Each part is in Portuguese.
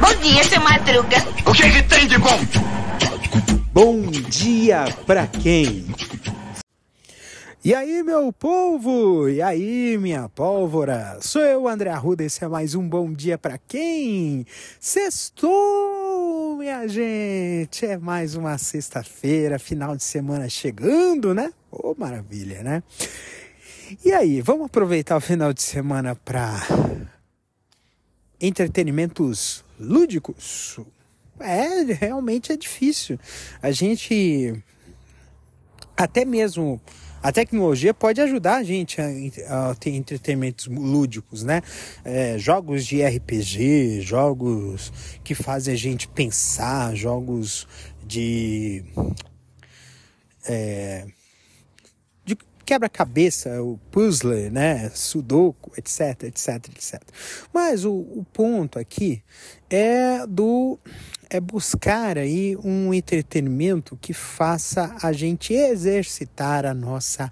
Bom dia, seu Madruga. O que, que tem de bom? Bom dia pra quem? E aí, meu povo? E aí, minha pólvora? Sou eu, André Arruda, esse é mais um Bom Dia Pra Quem? Sextou, minha gente! É mais uma sexta-feira, final de semana chegando, né? Ô, oh, maravilha, né? E aí, vamos aproveitar o final de semana para entretenimentos lúdicos? É, realmente é difícil. A gente até mesmo a tecnologia pode ajudar a gente a, a ter entretenimentos lúdicos, né? É, jogos de RPG, jogos que fazem a gente pensar, jogos de. É, quebra-cabeça, o puzzle, né? Sudoku, etc, etc, etc. Mas o, o ponto aqui é do é buscar aí um entretenimento que faça a gente exercitar a nossa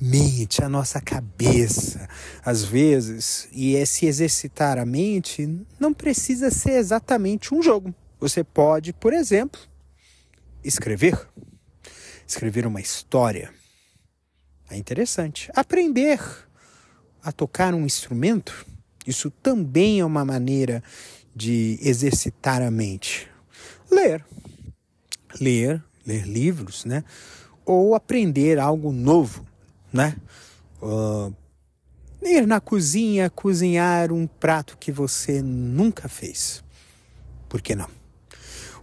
mente, a nossa cabeça. Às vezes, e esse exercitar a mente não precisa ser exatamente um jogo. Você pode, por exemplo, escrever, escrever uma história. É interessante. Aprender a tocar um instrumento, isso também é uma maneira de exercitar a mente ler. Ler, ler livros, né? Ou aprender algo novo, né? Uh, ir na cozinha, cozinhar um prato que você nunca fez. Por que não?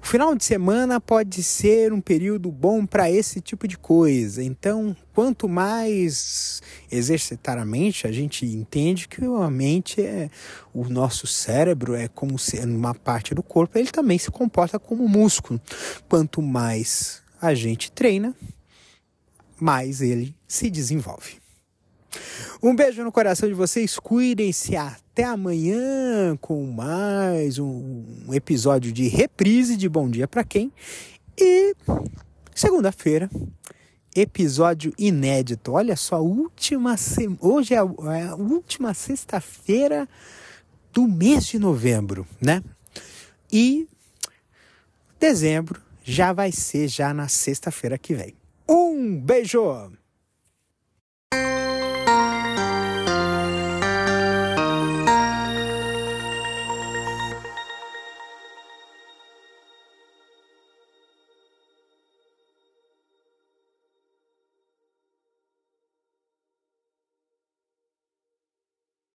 O final de semana pode ser um período bom para esse tipo de coisa. Então, quanto mais exercitar a mente, a gente entende que a mente é o nosso cérebro é como sendo uma parte do corpo, ele também se comporta como músculo. Quanto mais a gente treina, mais ele se desenvolve. Um beijo no coração de vocês, cuidem-se até amanhã com mais um episódio de reprise de Bom Dia para quem. E segunda-feira, episódio inédito. Olha só, última se... hoje é é a última sexta-feira do mês de novembro, né? E dezembro já vai ser já na sexta-feira que vem. Um beijo!